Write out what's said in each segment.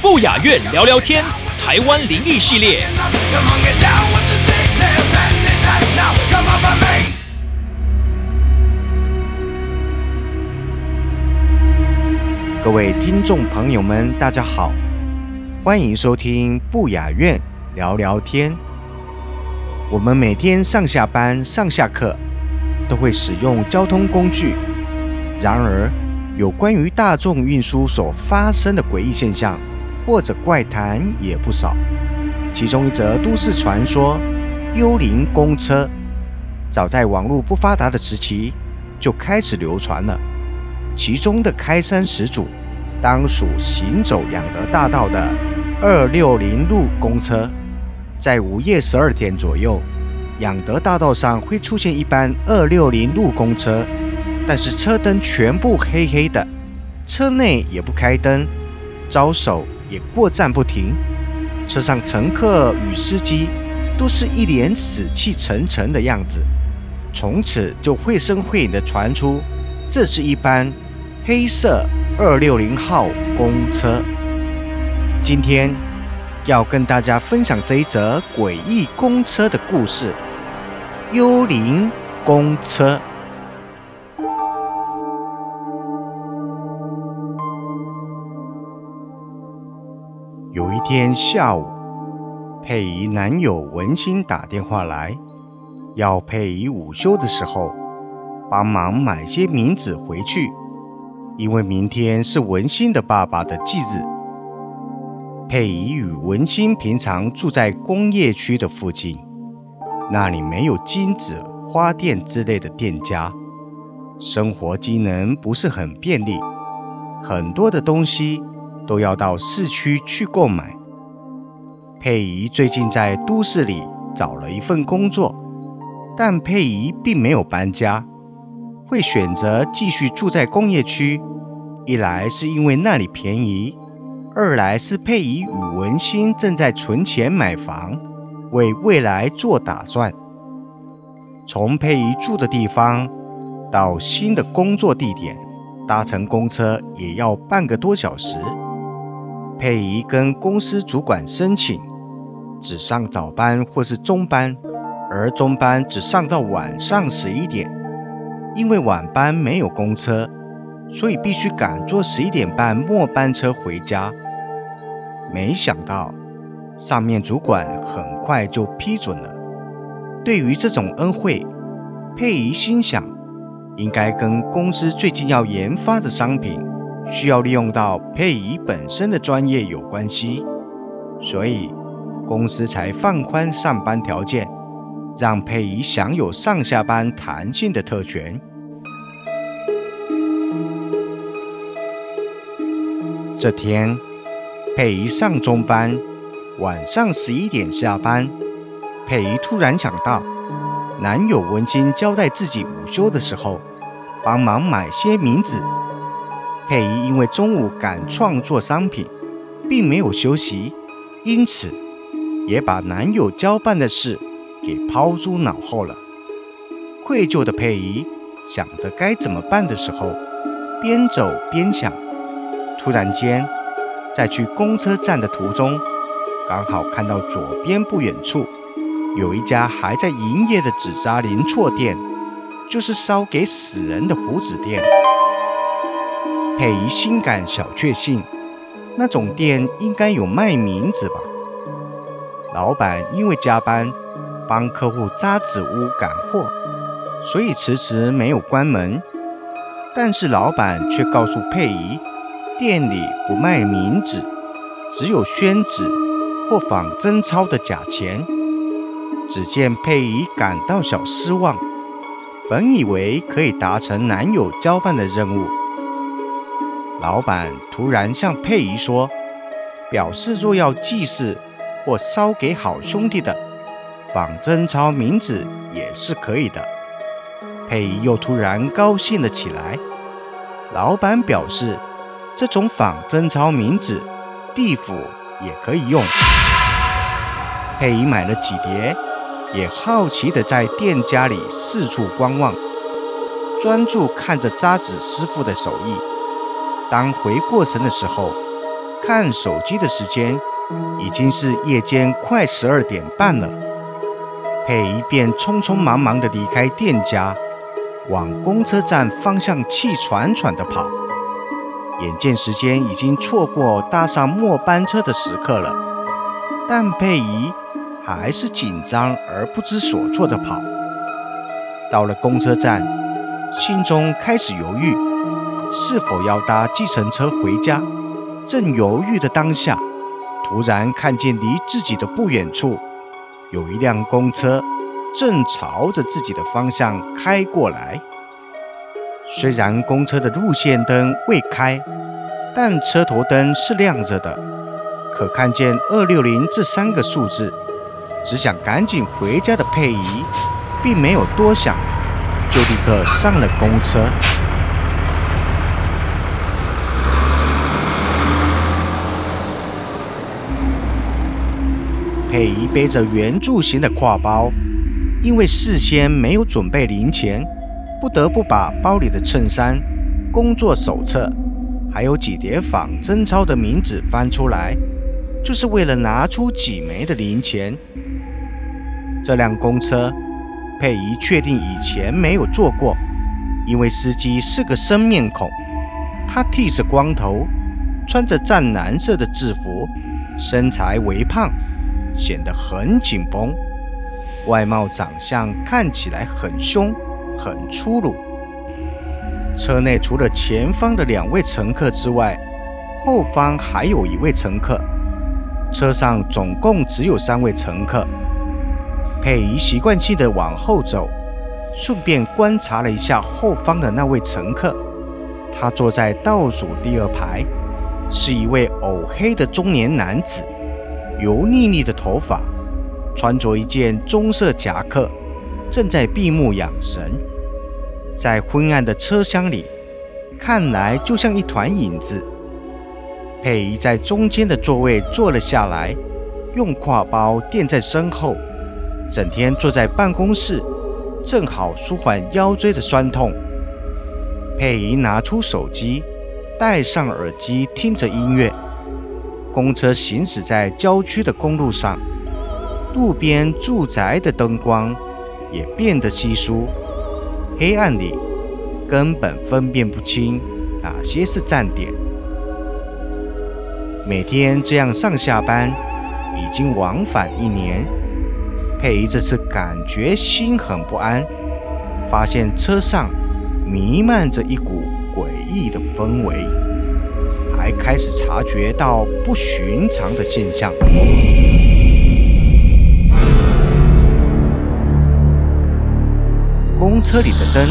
不雅院聊聊天，台湾灵异系列。各位听众朋友们，大家好，欢迎收听不雅院聊聊天。我们每天上下班、上下课都会使用交通工具，然而有关于大众运输所发生的诡异现象或者怪谈也不少。其中一则都市传说——幽灵公车，早在网络不发达的时期就开始流传了。其中的开山始祖，当属行走养德大道的二六零路公车。在午夜十二点左右，养德大道上会出现一班二六零路公车，但是车灯全部黑黑的，车内也不开灯，招手也过站不停。车上乘客与司机都是一脸死气沉沉的样子，从此就绘声绘影地传出，这是一班黑色二六零号公车。今天要跟大家分享这一则诡异公车的故事——幽灵公车。天下午，佩仪男友文心打电话来，要佩仪午休的时候帮忙买些冥纸回去，因为明天是文心的爸爸的忌日。佩仪与文心平常住在工业区的附近，那里没有金子、花店之类的店家，生活机能不是很便利，很多的东西都要到市区去购买。佩仪最近在都市里找了一份工作，但佩仪并没有搬家，会选择继续住在工业区。一来是因为那里便宜，二来是佩仪与文心正在存钱买房，为未来做打算。从佩仪住的地方到新的工作地点，搭乘公车也要半个多小时。佩仪跟公司主管申请，只上早班或是中班，而中班只上到晚上十一点。因为晚班没有公车，所以必须赶坐十一点半末班车回家。没想到，上面主管很快就批准了。对于这种恩惠，佩仪心想，应该跟公司最近要研发的商品需要利用到佩仪本身的专业有关系，所以公司才放宽上班条件，让佩仪享有上下班弹性的特权。这天，佩仪上中班，晚上十一点下班。佩仪突然想到，男友文心交代自己午休的时候帮忙买些冥纸。佩仪因为中午赶创作商品，并没有休息，因此也把男友交办的事给抛诸脑后了。愧疚的佩仪想着该怎么办的时候，边走边想。突然间，在去公车站的途中，刚好看到左边不远处有一家还在营业的纸扎零错店，就是烧给死人的胡子店。佩仪心感小确幸，那种店应该有卖冥纸吧？老板因为加班帮客户扎纸屋赶货，所以迟迟没有关门。但是老板却告诉佩仪，店里不卖冥纸，只有宣纸或仿真钞的假钱。只见佩仪感到小失望，本以为可以达成男友交办的任务。老板突然向佩仪说：“表示若要祭祀或烧给好兄弟的，仿真钞冥纸也是可以的。”佩仪又突然高兴了起来。老板表示，这种仿真钞冥纸，地府也可以用。佩仪买了几叠。也好奇地在店家里四处观望，专注看着扎纸师傅的手艺。当回过神的时候，看手机的时间已经是夜间快十二点半了。佩仪便匆匆忙忙地离开店家，往公车站方向气喘喘地跑。眼见时间已经错过搭上末班车的时刻了，但佩仪。还是紧张而不知所措地跑。到了公车站，心中开始犹豫，是否要搭计程车回家。正犹豫的当下，突然看见离自己的不远处，有一辆公车正朝着自己的方向开过来。虽然公车的路线灯未开，但车头灯是亮着的，可看见二六零这三个数字。只想赶紧回家的佩仪，并没有多想，就立刻上了公车。佩仪背着圆柱形的挎包，因为事先没有准备零钱，不得不把包里的衬衫、工作手册，还有几叠仿真钞的名纸翻出来，就是为了拿出几枚的零钱。这辆公车，佩仪确定以前没有坐过，因为司机是个生面孔。他剃着光头，穿着湛蓝色的制服，身材微胖，显得很紧绷。外貌长相看起来很凶，很粗鲁。车内除了前方的两位乘客之外，后方还有一位乘客。车上总共只有三位乘客。佩仪习惯性的往后走，顺便观察了一下后方的那位乘客。他坐在倒数第二排，是一位黝黑的中年男子，油腻腻的头发，穿着一件棕色夹克，正在闭目养神。在昏暗的车厢里，看来就像一团影子。佩仪在中间的座位坐了下来，用挎包垫在身后。整天坐在办公室，正好舒缓腰椎的酸痛。佩仪拿出手机，戴上耳机，听着音乐。公车行驶在郊区的公路上，路边住宅的灯光也变得稀疏，黑暗里根本分辨不清哪些是站点。每天这样上下班，已经往返一年。佩仪这次感觉心很不安，发现车上弥漫着一股诡异的氛围，还开始察觉到不寻常的现象。公车里的灯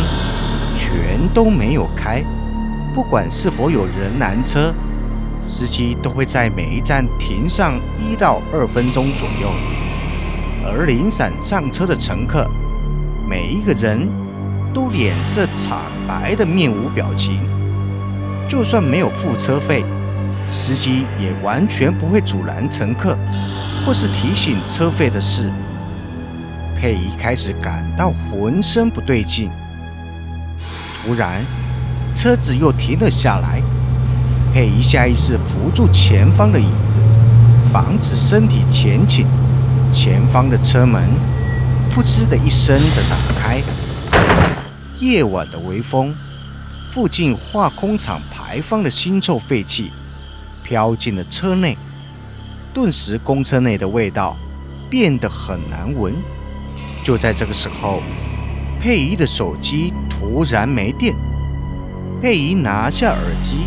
全都没有开，不管是否有人拦车，司机都会在每一站停上一到二分钟左右。而零散上车的乘客，每一个人都脸色惨白的面无表情。就算没有付车费，司机也完全不会阻拦乘客，或是提醒车费的事。佩仪开始感到浑身不对劲。突然，车子又停了下来。佩仪下意识扶住前方的椅子，防止身体前倾。前方的车门“噗嗤”的一声的打开，夜晚的微风，附近化工厂排放的腥臭废气飘进了车内，顿时公车内的味道变得很难闻。就在这个时候，佩仪的手机突然没电，佩仪拿下耳机，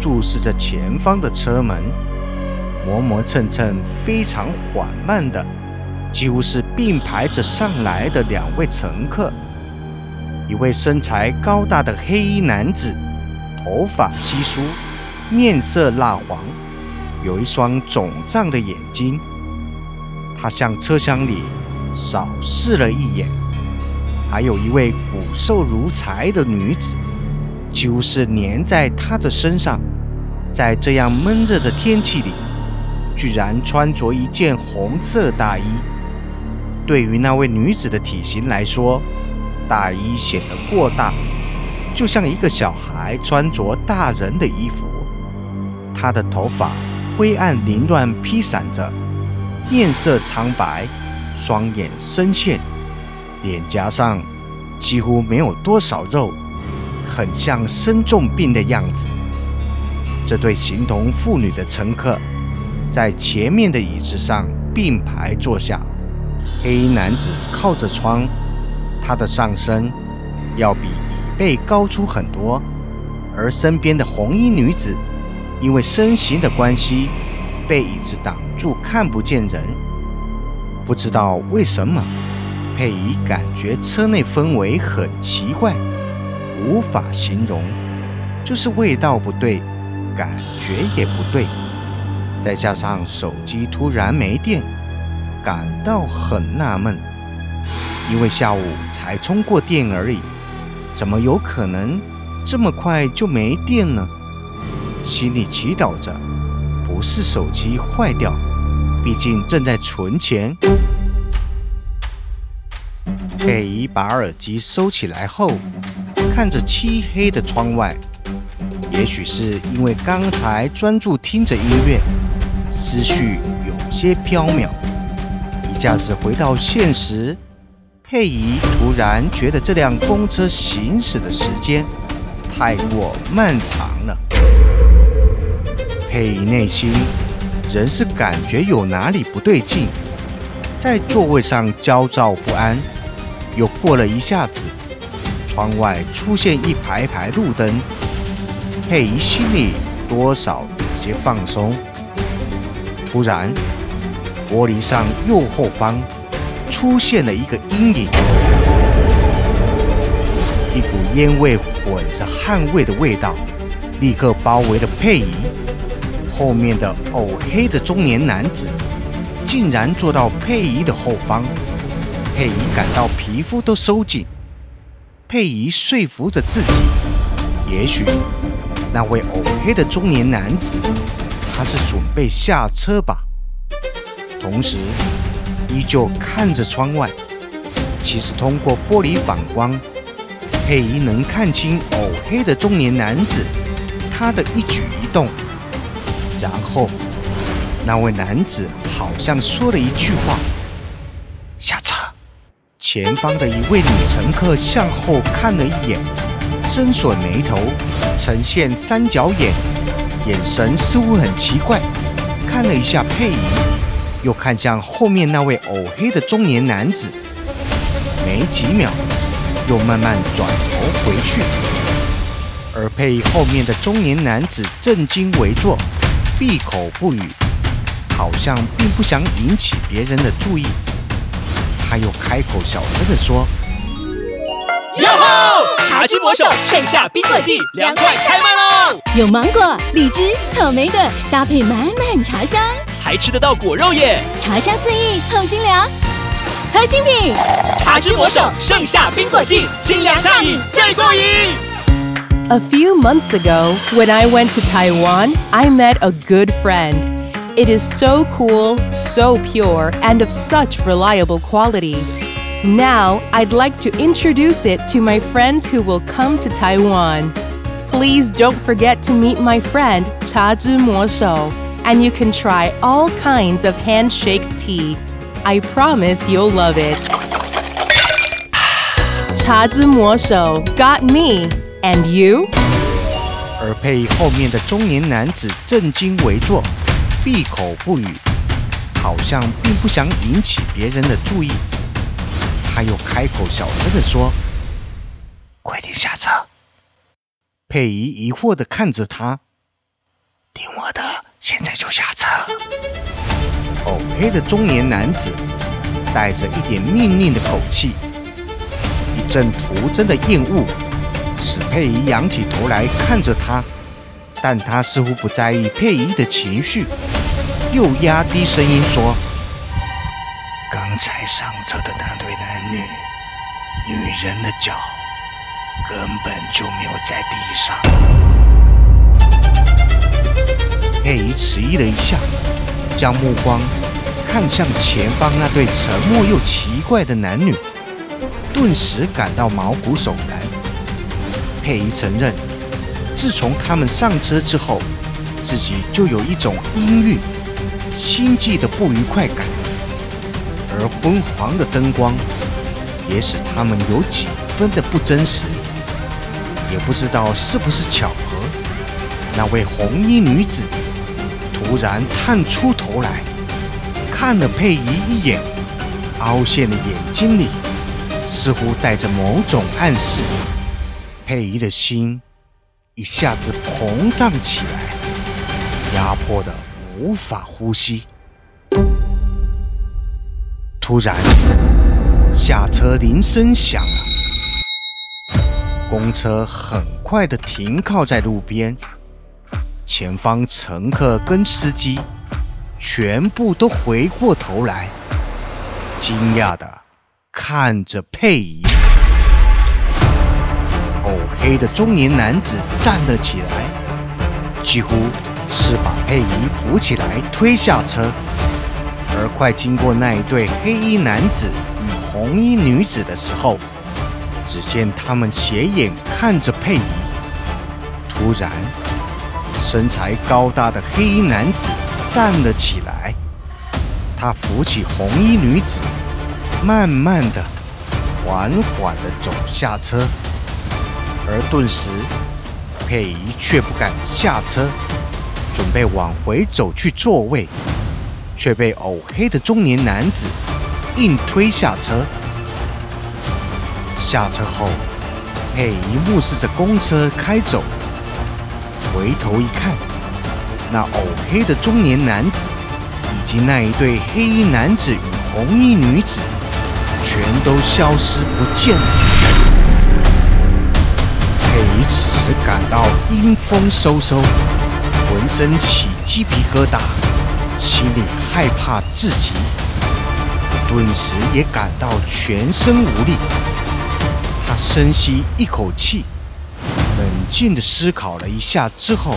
注视着前方的车门。磨磨蹭蹭、非常缓慢的几乎是并排着上来的两位乘客，一位身材高大的黑衣男子，头发稀疏，面色蜡黄，有一双肿胀的眼睛。他向车厢里扫视了一眼，还有一位骨瘦如柴的女子，几乎是粘在他的身上。在这样闷热的天气里，居然穿着一件红色大衣。对于那位女子的体型来说，大衣显得过大，就像一个小孩穿着大人的衣服。他的头发灰暗凌乱披散着，面色苍白，双眼深陷，脸颊上几乎没有多少肉，很像生重病的样子。这对形同妇女的乘客，在前面的椅子上并排坐下。黑衣男子靠着窗，他的上身要比椅背高出很多，而身边的红衣女子因为身形的关系，被椅子挡住，看不见人。不知道为什么，佩仪感觉车内氛围很奇怪，无法形容，就是味道不对。感觉也不对，再加上手机突然没电，感到很纳闷。因为下午才充过电而已，怎么有可能这么快就没电呢？心里祈祷着，不是手机坏掉，毕竟正在存钱。佩仪把耳机收起来后，看着漆黑的窗外。也许是因为刚才专注听着音乐，思绪有些飘渺，一下子回到现实。佩仪突然觉得这辆公车行驶的时间太过漫长了。佩仪内心仍是感觉有哪里不对劲，在座位上焦躁不安。又过了一下子，窗外出现一排排路灯。佩仪心里多少有些放松。突然，玻璃上右后方出现了一个阴影，一股烟味混着汗味的味道立刻包围了佩仪。后面的黝黑的中年男子竟然坐到佩仪的后方，佩仪感到皮肤都收紧。佩仪说服着自己，也许。那位黝黑的中年男子，他是准备下车吧？同时，依旧看着窗外。其实通过玻璃反光，佩仪能看清黝黑的中年男子他的一举一动。然后，那位男子好像说了一句话：“下车。”前方的一位女乘客向后看了一眼。深锁眉头，呈现三角眼，眼神似乎很奇怪，看了一下佩仪，又看向后面那位黝黑的中年男子，没几秒，又慢慢转头回去。而被后面的中年男子正襟危坐，闭口不语，好像并不想引起别人的注意。他又开口小声地说。哟吼！茶之魔手盛夏冰棍季凉快开卖喽！有芒果、荔枝、草莓的，搭配满满茶香，还吃得到果肉耶！茶香四溢，透心凉，喝新品。茶之魔手盛夏冰果季，清凉畅饮最过瘾。A few months ago, when I went to Taiwan, I met a good friend. It is so cool, so pure, and of such reliable quality. Now, I'd like to introduce it to my friends who will come to Taiwan. Please don't forget to meet my friend Cha Zhi Mo Shou, and you can try all kinds of handshake tea. I promise you'll love it. Cha Zhi Mo Shou got me, and you? 而配后面的中年男子正襟危坐，闭口不语，好像并不想引起别人的注意。他又开口小声的说：“快点下车。”佩仪疑惑的看着他：“听我的， 现在就下车。”黝黑的中年男子带着一点命令的口气。一阵徒增的厌恶使佩仪仰起头来看着他，但他似乎不在意佩仪的情绪，又压低声音说：“刚才上车的那对男女，女人的脚根本就没有在地上。”佩仪迟疑了一下，将目光看向前方那对沉默又奇怪的男女，顿时感到毛骨悚然。佩仪承认，自从他们上车之后，自己就有一种阴郁、心悸的不愉快感，而昏黄的灯光也使他们有几分的不真实。也不知道是不是巧合，那位红衣女子。突然探出头来，看了佩仪一眼，凹陷的眼睛里似乎带着某种暗示。佩仪的心一下子膨胀起来，压迫的无法呼吸。突然，下车铃声响了，公车很快的停靠在路边。前方乘客跟司机全部都回过头来，惊讶的看着佩仪。黝黑的中年男子站了起来，几乎是把佩仪扶起来推下车。而快经过那一对黑衣男子与红衣女子的时候，只见他们斜眼看着佩仪，突然。身材高大的黑衣男子站了起来，他扶起红衣女子，慢慢的、缓缓的走下车，而顿时，佩仪却不敢下车，准备往回走去座位，却被黝黑的中年男子硬推下车。下车后，佩仪目视着公车开走。回头一看，那黝黑的中年男子，以及那一对黑衣男子与红衣女子，全都消失不见了。佩仪此时感到阴风嗖嗖，浑身起鸡皮疙瘩，心里害怕至极，顿时也感到全身无力。他深吸一口气。静的思考了一下之后，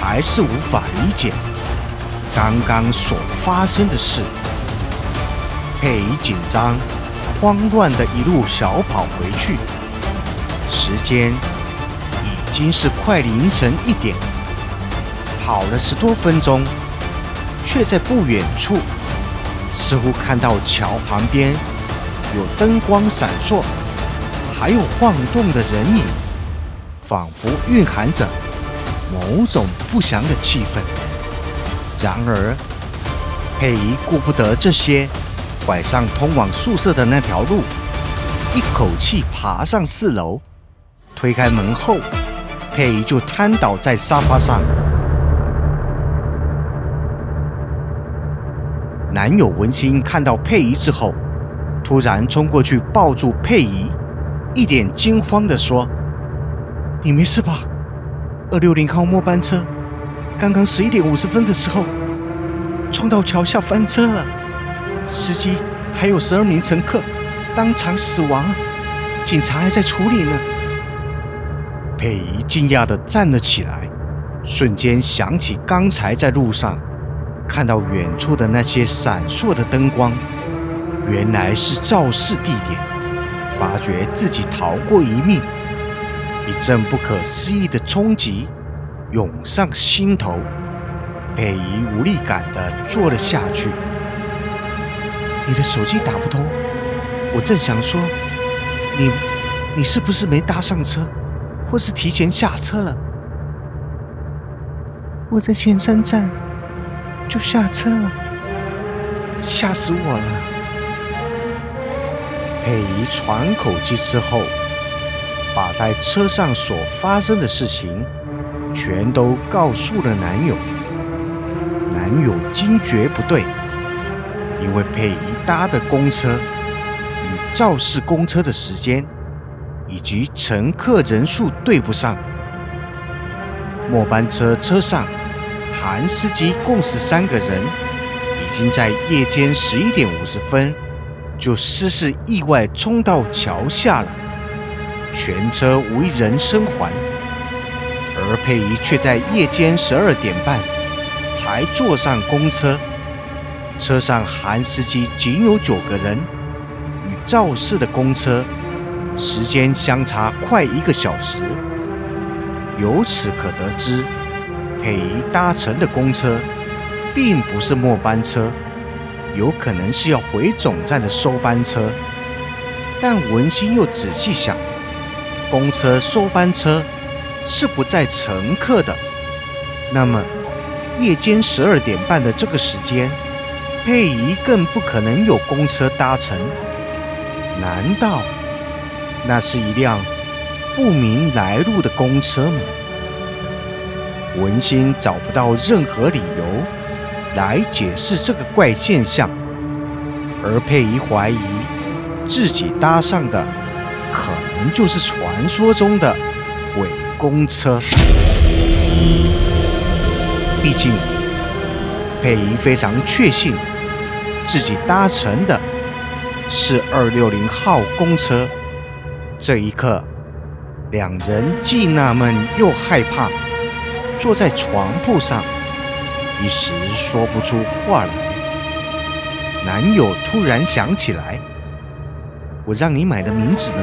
还是无法理解刚刚所发生的事。佩仪紧张、慌乱的一路小跑回去，时间已经是快凌晨一点。跑了十多分钟，却在不远处，似乎看到桥旁边有灯光闪烁，还有晃动的人影。仿佛蕴含着某种不祥的气氛。然而，佩仪顾不得这些，拐上通往宿舍的那条路，一口气爬上四楼。推开门后，佩仪就瘫倒在沙发上。男友文心看到佩仪之后，突然冲过去抱住佩仪，一脸惊慌地说。你没事吧？二六零号末班车刚刚十一点五十分的时候冲到桥下翻车了，司机还有十二名乘客当场死亡，警察还在处理呢。佩仪惊讶地站了起来，瞬间想起刚才在路上看到远处的那些闪烁的灯光，原来是肇事地点，发觉自己逃过一命。一阵不可思议的冲击涌上心头，佩仪无力感的坐了下去。你的手机打不通，我正想说，你，你是不是没搭上车，或是提前下车了？我在前三站就下车了，吓死我了。佩仪喘口气之后。把在车上所发生的事情全都告诉了男友。男友惊觉不对，因为佩仪搭的公车与肇事公车的时间以及乘客人数对不上。末班车车上韩司机共十三个人，已经在夜间十一点五十分就失事意外冲到桥下了，全车无一人生还。而佩仪却在夜间十二点半才坐上公车，车上含司机仅有九个人，与肇事的公车时间相差快一个小时。由此可得知，佩仪搭乘的公车并不是末班车，有可能是要回总站的收班车。但文心又仔细想，公车收班车是不载乘客的，那么夜间十二点半的这个时间，佩仪更不可能有公车搭乘。难道那是一辆？不明来路的公车吗？文心找不到任何理由来解释这个怪现象，而佩仪怀疑自己搭上的可能就是传说中的鬼公车。毕竟，佩仪非常确信自己搭乘的是二六零号公车。这一刻。两人既纳闷又害怕，坐在床铺上，一时说不出话来。男友突然想起来：“我让你买的名纸呢？”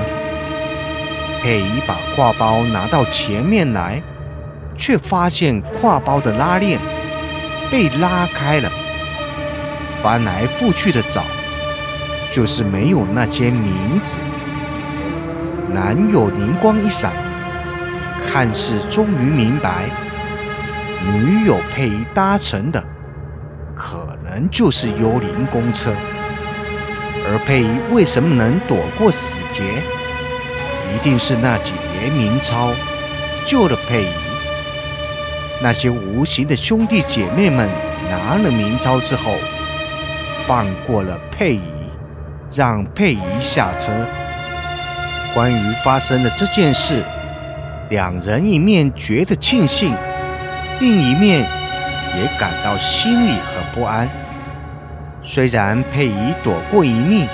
佩仪把挎包拿到前面来，却发现挎包的拉链被拉开了，翻来覆去的找，就是没有那些名字。男友灵光一闪，看似终于明白，女友佩仪搭乘的可能就是幽灵公车，而佩仪为什么能躲过死劫？一定是那几叠明钞救了佩仪。那些无形的兄弟姐妹们拿了明钞之后，放过了佩仪，让佩仪下车。关于发生的这件事，两人一面觉得庆幸，另一面也感到心里很不安。虽然佩仪躲过一命，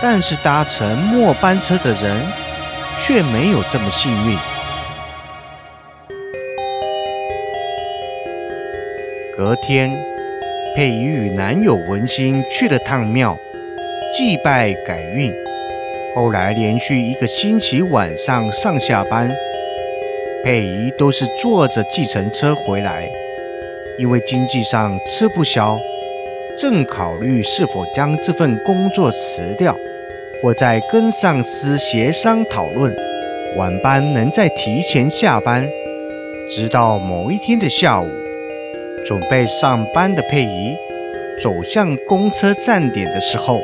但是搭乘末班车的人却没有这么幸运。隔天，佩仪与男友文心去了趟庙，祭拜改运。后来连续一个星期晚上上下班，佩仪都是坐着计程车回来，因为经济上吃不消，正考虑是否将这份工作辞掉，或在跟上司协商讨论晚班能再提前下班。直到某一天的下午，准备上班的佩仪走向公车站点的时候。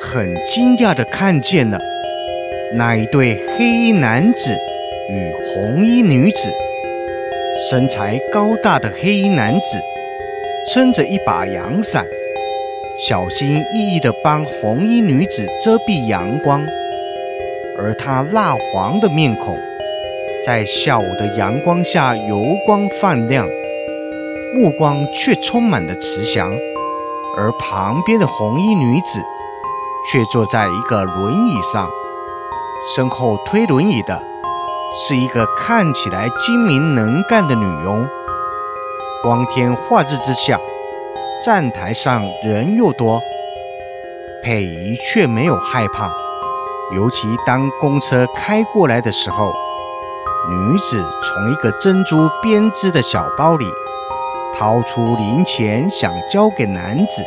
很惊讶地看见了那一对黑衣男子与红衣女子。身材高大的黑衣男子撑着一把阳伞，小心翼翼地帮红衣女子遮蔽阳光，而他蜡黄的面孔在下午的阳光下油光泛亮，目光却充满了慈祥。而旁边的红衣女子。却坐在一个轮椅上，身后推轮椅的是一个看起来精明能干的女佣。光天化日之下，站台上人又多，佩仪却没有害怕。尤其当公车开过来的时候，女子从一个珍珠编织的小包里掏出零钱，想交给男子，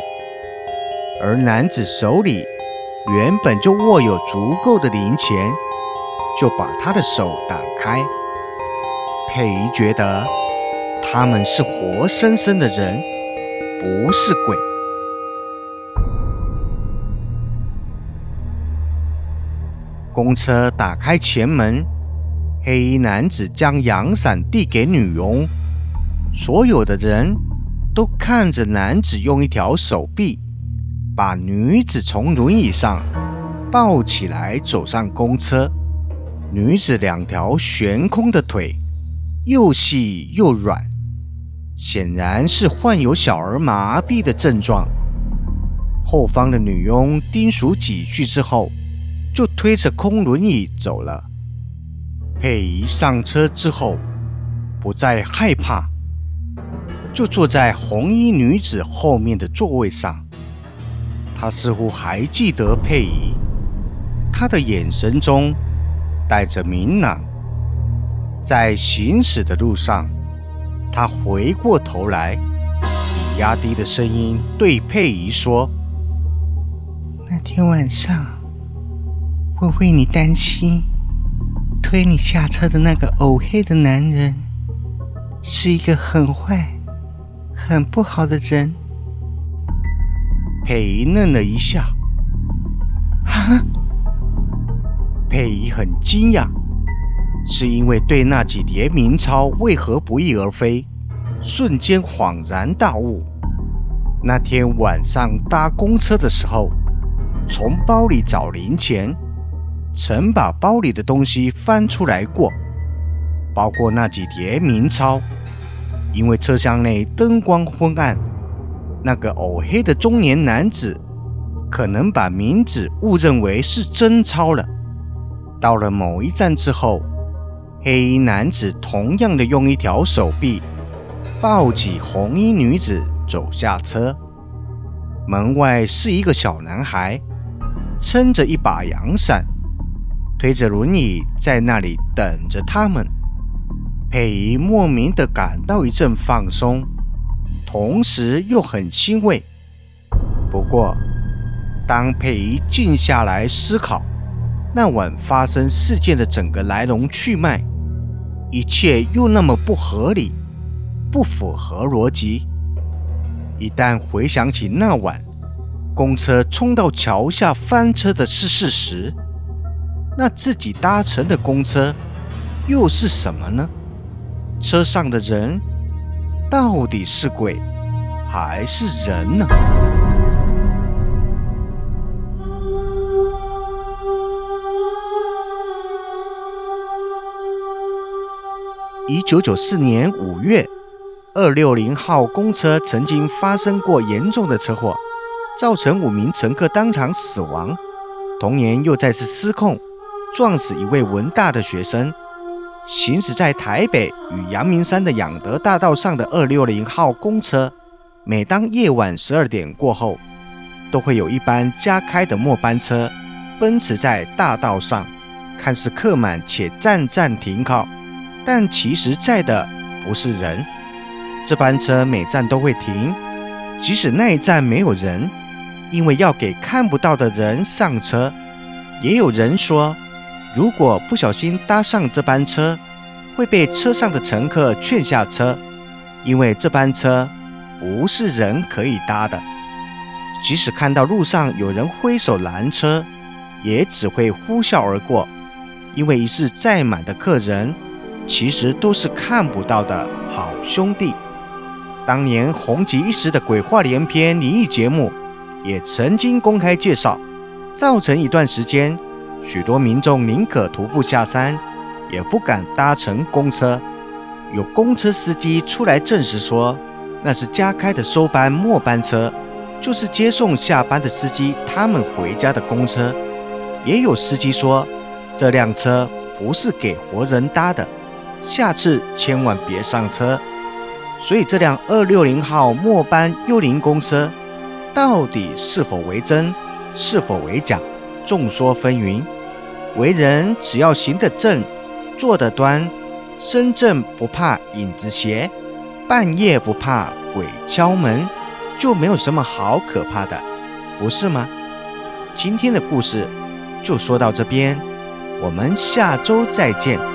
而男子手里。原本就握有足够的零钱，就把他的手挡开。佩仪觉得他们是活生生的人，不是鬼。公车打开前门，黑衣男子将阳伞递给女佣，所有的人都看着男子用一条手臂把女子从轮椅上抱起来，走上公车。女子两条悬空的腿又细又软，显然是患有小儿麻痹的症状。后方的女佣叮嘱几句之后，就推着空轮椅走了。佩仪上车之后，不再害怕，就坐在红衣女子后面的座位上。他似乎还记得佩仪，她的眼神中带着明朗。在行驶的路上，他回过头来，以压低的声音对佩仪说：“那天晚上，我为你担心。”推你下车的那个黝黑的男人，是一个很坏、很不好的人。佩仪愣了一下，啊！佩仪很惊讶，是因为对那几叠冥钞为何不翼而飞，瞬间恍然大悟。那天晚上搭公车的时候，从包里找零钱。曾把包里的东西翻出来过，包括那几叠冥钞。因为车厢内灯光昏暗，那个黝黑的中年男子可能把冥纸误认为是真钞了。到了某一站之后，黑衣男子同样的用一条手臂抱起红衣女子走下车。门外是一个小男孩，撑着一把阳伞。推着轮椅在那里等着他们，佩仪莫名的感到一阵放松，同时又很欣慰。不过，当佩仪静下来思考那晚发生事件的整个来龙去脉，一切又那么不合理，不符合逻辑。一旦回想起那晚公车冲到桥下翻车的是事实。那自己搭乘的公车又是什么呢？车上的人到底是鬼还是人呢？一九九四年五月，二六零号公车曾经发生过严重的车祸，造成五名乘客当场死亡。同年又再次失控。撞死一位文大的学生。行驶在台北与阳明山的养德大道上的二六零号公车，每当夜晚十二点过后，都会有一班加开的末班车奔驰在大道上，看似客满且站站停靠，但其实载的不是人。这班车每站都会停，即使那一站没有人，因为要给看不到的人上车。也有人说。如果不小心搭上这班车，会被车上的乘客劝下车，因为这班车不是人可以搭的。即使看到路上有人挥手拦车，也只会呼啸而过，因为一次载满的客人其实都是看不到的好兄弟。当年红极一时的鬼话连篇灵异节目，也曾经公开介绍，造成一段时间。许多民众宁可徒步下山，也不敢搭乘公车。有公车司机出来证实说，那是加开的收班末班车，就是接送下班的司机他们回家的公车。也有司机说，这辆车不是给活人搭的，下次千万别上车。所以这辆二六零号末班幽灵公车，到底是否为真，是否为假，众说纷纭。为人只要行得正，坐得端，身正不怕影子斜，半夜不怕鬼敲门，就没有什么好可怕的，不是吗？今天的故事就说到这边，我们下周再见。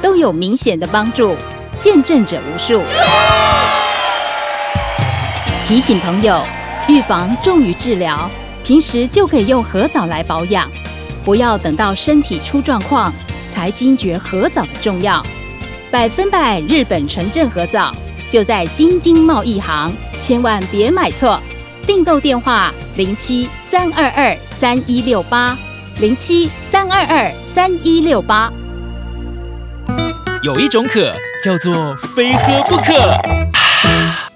都有明显的帮助，见证者无数。提醒朋友，预防重于治疗，平时就可以用合枣来保养，不要等到身体出状况才惊觉合枣的重要。百分百日本纯正合枣就在京津贸易行，千万别买错。订购电话：零七三二二三一六八零七三二二三一六八。有一种渴叫做非喝不可。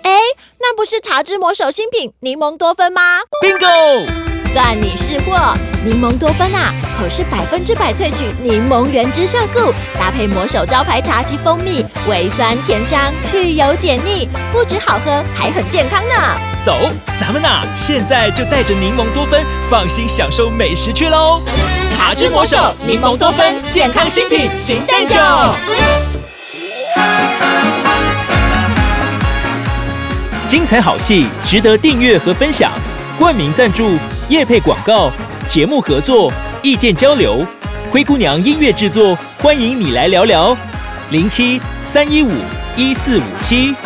哎，那不是茶之魔手新品柠檬多酚吗？Bingo！算你识货，柠檬多酚啊，可是百分之百萃取柠檬原汁酵素，搭配魔手招牌茶及蜂蜜，微酸甜香，去油解腻，不止好喝，还很健康呢。走，咱们呐，现在就带着柠檬多酚，放心享受美食去喽。茶之魔手柠檬多酚健康新品新蛋酒，精彩好戏值得订阅和分享。冠名赞助、业配广告、节目合作、意见交流，灰姑娘音乐制作，欢迎你来聊聊。零七三一五一四五七。